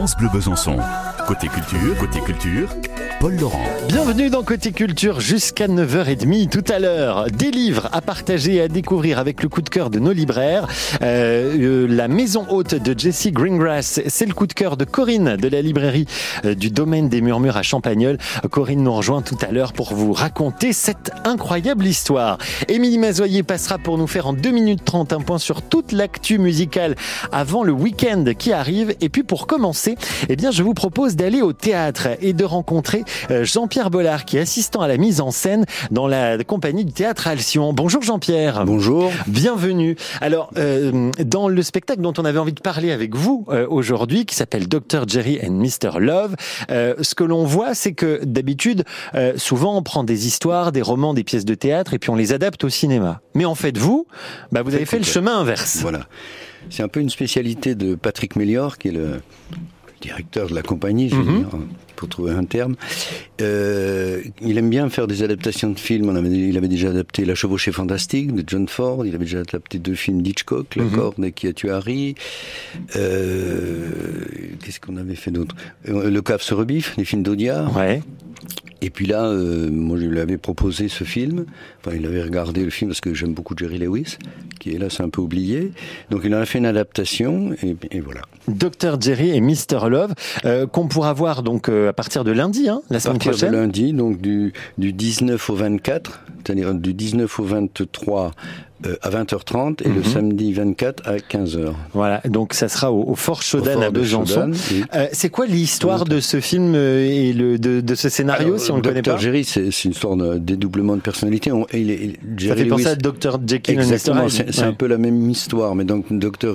France Bleu Besançon. Côté culture, côté culture, Paul Laurent. Bienvenue dans Côté Culture jusqu'à 9h30 tout à l'heure. Des livres à partager et à découvrir avec le coup de cœur de nos libraires. Euh, euh, la maison haute de Jesse Greengrass, c'est le coup de cœur de Corinne de la librairie euh, du domaine des murmures à Champagnol. Corinne nous rejoint tout à l'heure pour vous raconter cette incroyable histoire. Émilie Mazoyer passera pour nous faire en 2 minutes 30 un point sur toute l'actu musicale avant le week-end qui arrive. Et puis pour commencer, eh bien, je vous propose d'aller au théâtre et de rencontrer euh, Jean-Pierre Bollard, qui est assistant à la mise en scène dans la compagnie du théâtre Alcyon. Bonjour Jean-Pierre. Bonjour. Bienvenue. Alors, euh, dans le spectacle dont on avait envie de parler avec vous euh, aujourd'hui, qui s'appelle Dr. Jerry and Mr. Love, ce que l'on voit, c'est que d'habitude, souvent on prend des histoires, des romans, des pièces de théâtre, et puis on les adapte au cinéma. Mais en fait, vous, bah, vous avez fait le chemin inverse. Voilà. C'est un peu une spécialité de Patrick Mélior, qui est le directeur de la compagnie, je veux mhm. dire, pour trouver un terme. Euh, il aime bien faire des adaptations de films. il avait déjà adapté La chevauchée fantastique de John Ford. Il avait déjà adapté deux films d'Hitchcock, La corde et Qui a tué Harry. Euh, Qu'est-ce qu'on avait fait d'autre? Euh, Le cave se rebiffe, les films d'Audiard. Ouais. Et puis là, euh, moi je lui avais proposé ce film. Enfin, il avait regardé le film parce que j'aime beaucoup Jerry Lewis, qui est là, c'est un peu oublié. Donc il en a fait une adaptation et, et voilà. Dr Jerry et Mr Love, euh, qu'on pourra voir donc euh, à partir de lundi, hein, la semaine prochaine. À partir de lundi, donc du, du 19 au 24, c'est-à-dire du 19 au 23 euh, à 20h30 et le mhm. samedi 24 à 15h. Voilà, donc ça sera au, Fort Chaudin à Besançon. Euh, c'est quoi l'histoire de ce film euh, et le, de, de ce scénario si on le connaît pas Jerry, c'est une histoire de dédoublement de personnalité. On, il Jerry ça fait penser à Dr Jekyll Exactement, c'est un peu la même histoire, mais donc Dr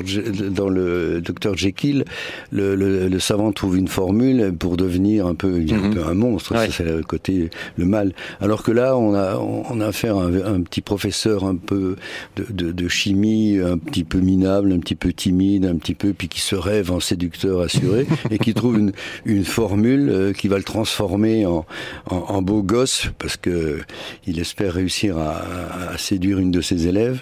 dans le Dr Jekyll, le, le, le, savant trouve une formule pour devenir un peu, un, mhm. peu un monstre. C'est le côté le mal. Alors que là, on a on a affaire à un, un petit professeur un peu de, de, chimie un petit peu minable, un petit peu timide, un petit peu, puis qui se rêve en séducteur assuré et qui trouve une, une formule euh, qui va le transformer en, en, beau gosse parce que il espère réussir à, à séduire une de ses élèves.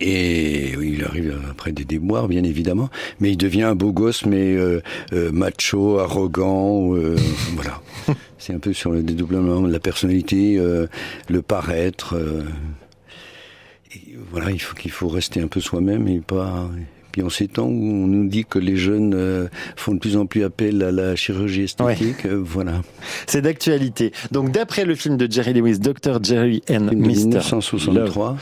Et il arrive après des déboires, bien évidemment, mais il devient un beau gosse, mais euh, euh, macho, arrogant, voilà. C'est un peu sur le dédoublement de la personnalité, le paraître voilà, il faut qu'il faut rester un peu soi-même et pas. Puis en ces temps où on nous dit que les jeunes euh, font de plus en plus appel à la chirurgie esthétique, euh, voilà. C'est d'actualité. Donc d'après le film de Jerry Lewis, Dr. Jerry and Mr. 1963,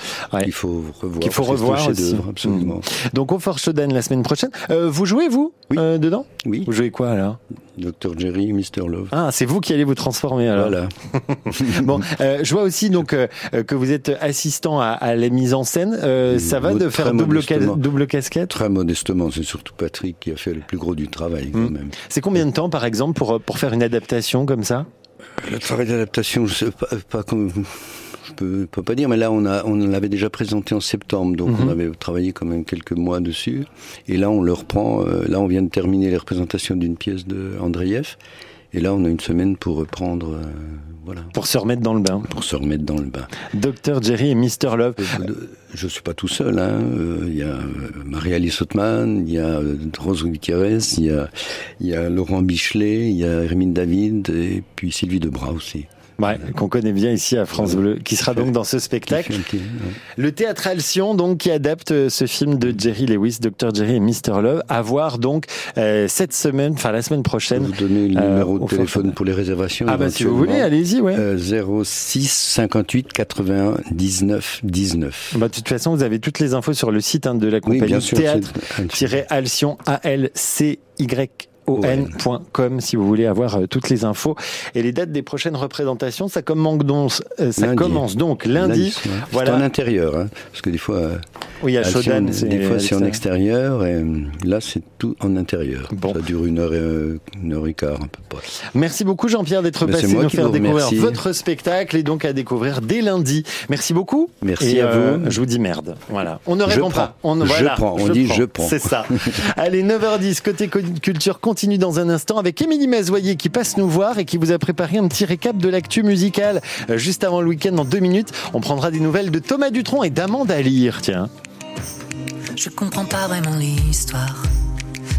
il faut revoir. Il faut revoir aussi. absolument. Hmm. Donc au Fort la semaine prochaine. Euh, vous jouez vous dedans? Oui. Vous jouez quoi alors Dr Jerry, Mr Love. Ah, c'est vous qui allez vous transformer alors. Voilà. bon, euh, je vois aussi donc euh, que vous êtes assistant à, à la mise en scène. Euh, ça va de faire double, double casquette? Très modestement, c'est surtout Patrick qui a fait le plus gros du travail quand hmm. même. C'est combien de temps par exemple pour pour faire une adaptation comme ça? Le travail d'adaptation, je sais pas, pas comme peux, peux pas dire, mais là on a, on l'avait déjà présenté en septembre, donc on mhm. avait travaillé quand même quelques mois dessus. Et là on le reprend. Euh, là on vient de terminer les représentations d'une pièce de Andreev. Et là on a une semaine pour reprendre. Euh, voilà. Pour se remettre dans le bain. Pour se remettre dans le bain. Docteur Jerry et Mr Love. Euh, je suis pas tout seul. Hein. Il y a Marie-Alice Ottman, il y a Rose Gutiérrez, il y a, il y a Laurent Bichelet, il y a Hermine David et puis Sylvie Debras aussi. Ouais, qu'on connaît bien ici à France Bleu, qui sera donc dans ce spectacle. Le théâtre Alcyon, donc, qui adapte euh, ce film de Jerry Lewis, Dr. Jerry et Mr. Love, à voir donc euh, cette semaine, enfin la semaine prochaine. Vous donnez le numéro de téléphone pour les réservations. Ah bah si vous voulez, allez-y, ouais. 06 58 81 19 19. Bah de toute façon, vous avez toutes les infos sur le site hein, de la compagnie théâtre-alcyon, A-L-C-Y on.com si vous voulez avoir euh, toutes les infos et les dates des prochaines représentations. Ça commence donc, euh, ça commence donc lundi. Voilà. en intérieur, hein, parce que des fois, euh, oui, à Shodan, des fois c'est en extérieur et là c'est tout en intérieur. Ça dure une heure et, une heure et quart un peu pas. Merci beaucoup Jean-Pierre d'être passé nous faire découvrir votre spectacle et donc à découvrir dès lundi. Merci beaucoup. Merci à vous. Je vous dis merde. Voilà. On ne répond pas. On, je prends. On dit je prends. C'est ça. Allez 9h10 côté culture continue dans un instant avec Émilie Mazoyer qui passe nous voir et qui vous a préparé un petit récap de l'actu musicale. Euh, juste avant le week-end, dans deux minutes, on prendra des nouvelles de Thomas Dutronc et d'Amanda Lear. Tiens. Je comprends pas vraiment l'histoire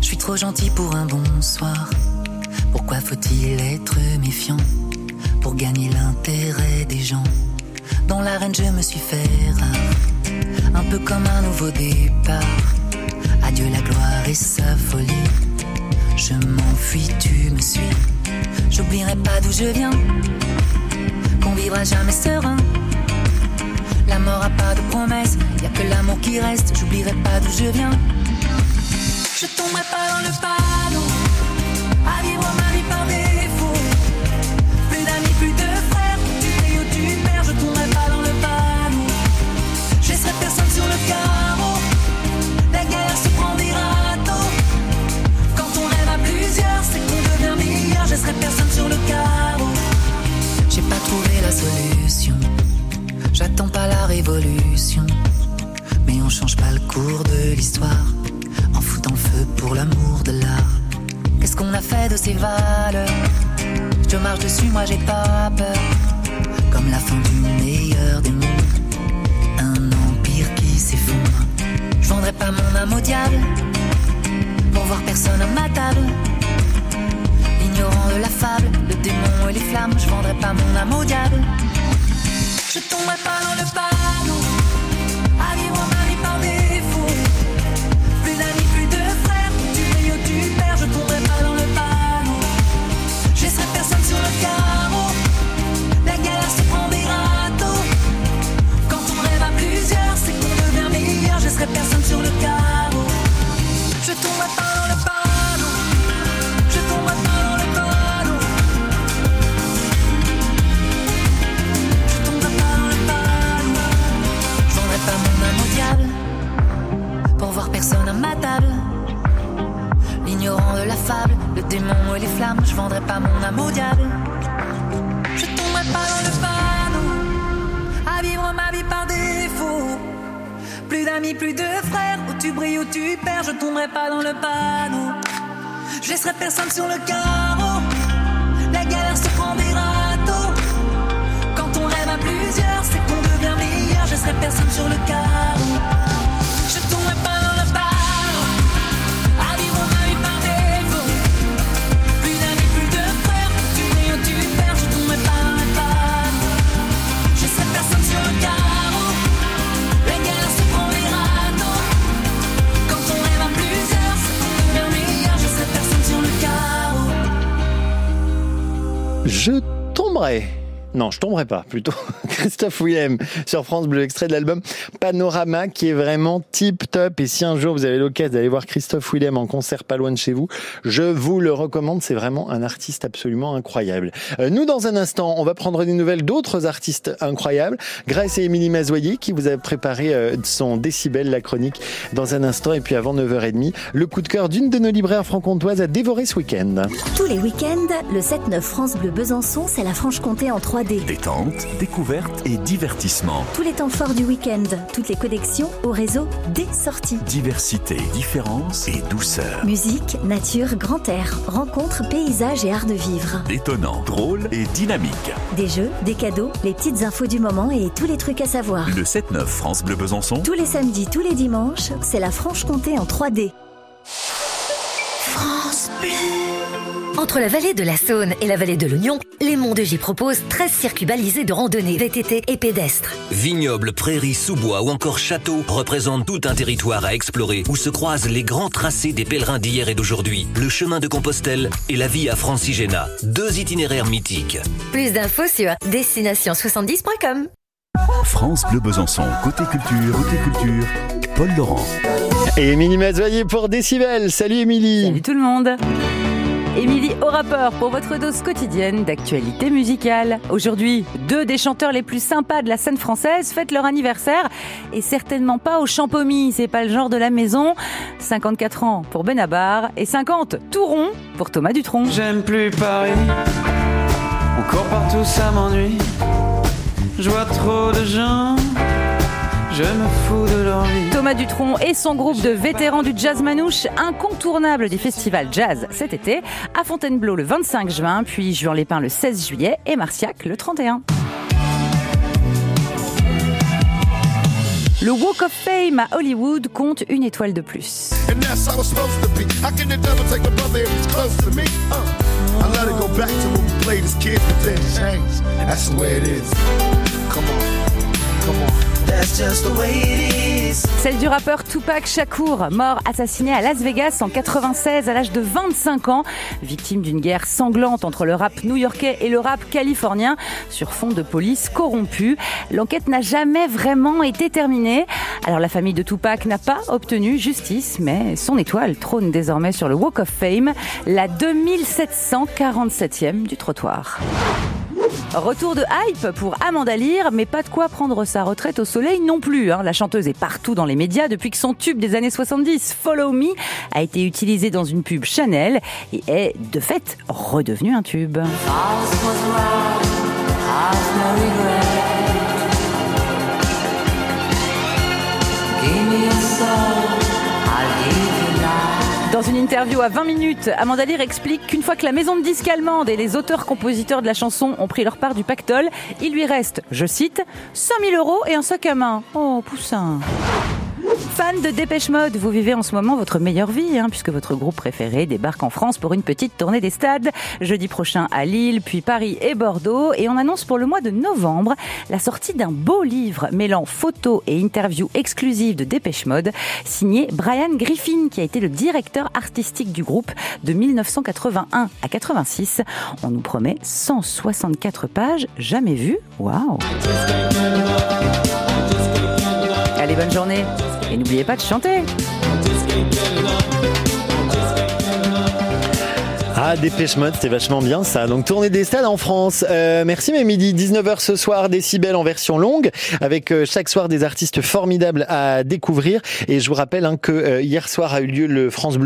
Je suis trop gentil pour un bonsoir. Pourquoi faut-il être méfiant pour gagner l'intérêt des gens? Dans l'arène, je me suis fait rare, un peu comme un nouveau départ. Adieu la gloire et sa folie. Je m'enfuis, tu me suis. J'oublierai pas d'où je viens, qu'on vivra jamais serein. La mort a pas de promesse, y a que l'amour qui reste. J'oublierai pas d'où je viens. Je tomberai pas dans le panneau, Qu'on a fait de ces valeurs Je marche dessus, moi j'ai pas peur, comme la fin du meilleur des mondes. Un empire qui s'effondre. Je vendrai pas mon âme au diable pour voir personne à ma table. Ignorant de la fable, le démon et les flammes, je vendrai pas mon âme au diable. Je tomberai pas plus de frères. Où tu brilles, où tu perds. Je tomberai pas dans le panneau. Je laisserai personne sur le carreau. La galère se prend des râteaux. Quand on rêve à plusieurs, c'est qu'on devient meilleur. Je serai personne sur le carreau. Tomberai. Non, je tomberai pas, plutôt. Christophe Willem sur France Bleu, extrait de l'album Panorama qui est vraiment tip top. Et si un jour vous avez l'occasion d'aller voir Christophe Willem en concert pas loin de chez vous, je vous le recommande. C'est vraiment un artiste absolument incroyable. Euh, nous, dans un instant, on va prendre des nouvelles d'autres artistes incroyables. Grace et Émilie Mazoyer qui vous a préparé euh, son décibel, la chronique, dans un instant. Et puis avant 9h30, le coup de cœur d'une de nos libraires franc-comtoises à dévorer ce week-end. Tous les week-ends, le 7-9 France Bleu Besançon, c'est la Franche-Comté en 3D. Détente, découverte et divertissement. Tous les temps forts du week-end, toutes les connexions au réseau des sorties. Diversité, différence et douceur. Musique, nature, grand air, rencontres, paysages et art de vivre. Détonnant, drôle et dynamique. Des jeux, des cadeaux, les petites infos du moment et tous les trucs à savoir. Le 7-9 France Bleu Besançon. Tous les samedis, tous les dimanches, c'est la Franche-Comté en 3D. Entre la vallée de la Saône et la vallée de l'Oignon, les Monts de J proposent 13 circuits balisés de randonnée, VTT et pédestres. Vignobles, prairies, sous-bois ou encore châteaux représentent tout un territoire à explorer où se croisent les grands tracés des pèlerins d'hier et d'aujourd'hui, le chemin de Compostelle et la vie à Francigena. Deux itinéraires mythiques. Plus d'infos sur destination70.com. France Bleu Besançon. Côté culture, côté culture. Paul Laurent. Et Émilie Mazoyer pour Décibel. Salut Émilie. Salut tout le monde Émilie au rapport pour votre dose quotidienne d'actualité musicale. Aujourd'hui, deux des chanteurs les plus sympas de la scène française fêtent leur anniversaire et certainement pas au Champomy, c'est pas le genre de la maison. 54 ans pour Benabar et 50 tout rond pour Thomas Dutronc. J'aime plus Paris. Encore partout ça m'ennuie. Je vois trop de gens. Je me fous de leur vie. Thomas Dutronc et son groupe de vétérans du jazz manouche, incontournable du festival jazz cet été, à Fontainebleau le 25 juin, puis Juan-les-Pins le 16 juillet et Marciac le 31. Le Walk of Fame à Hollywood compte une étoile de plus. Celle du rappeur Tupac Shakur, mort assassiné à Las Vegas en 96 à l'âge de 25 ans, victime d'une guerre sanglante entre le rap new-yorkais et le rap californien sur fond de police corrompue. L'enquête n'a jamais vraiment été terminée. Alors la famille de Tupac n'a pas obtenu justice, mais son étoile trône désormais sur le Walk of Fame, la 2747e du trottoir. Retour de hype pour Amanda Lear, mais pas de quoi prendre sa retraite au soleil non plus. hein. La chanteuse est partout dans les médias depuis que son tube des années 70, Follow Me, a été utilisé dans une pub Chanel et est de fait redevenu un tube. Dans une interview à 20 minutes, Amanda Lear explique qu'une fois que la maison de disques allemande et les auteurs-compositeurs de la chanson ont pris leur part du pactole, il lui reste, je cite, 5000 euros et un sac à main. Oh, poussin. Fan de Dépêche Mode, vous vivez en ce moment votre meilleure vie, hein, puisque votre groupe préféré débarque en France pour une petite tournée des stades. Jeudi prochain à Lille, puis Paris et Bordeaux. Et on annonce pour le mois de novembre la sortie d'un beau livre mêlant photos et interviews exclusives de Dépêche Mode, signé Brian Griffin, qui a été le directeur artistique du groupe de 1981 à 86. On nous promet 164 pages, jamais vues. Waouh! Bonne journée. Et n'oubliez pas de chanter. Ah, Dépêche Mode, c'est vachement bien ça. Donc, tournée des stades en France. Euh, merci, mais midi 19h ce soir, Décibel en version longue, avec euh, chaque soir des artistes formidables à découvrir. Et je vous rappelle hein, que euh, hier soir a eu lieu le France Bleu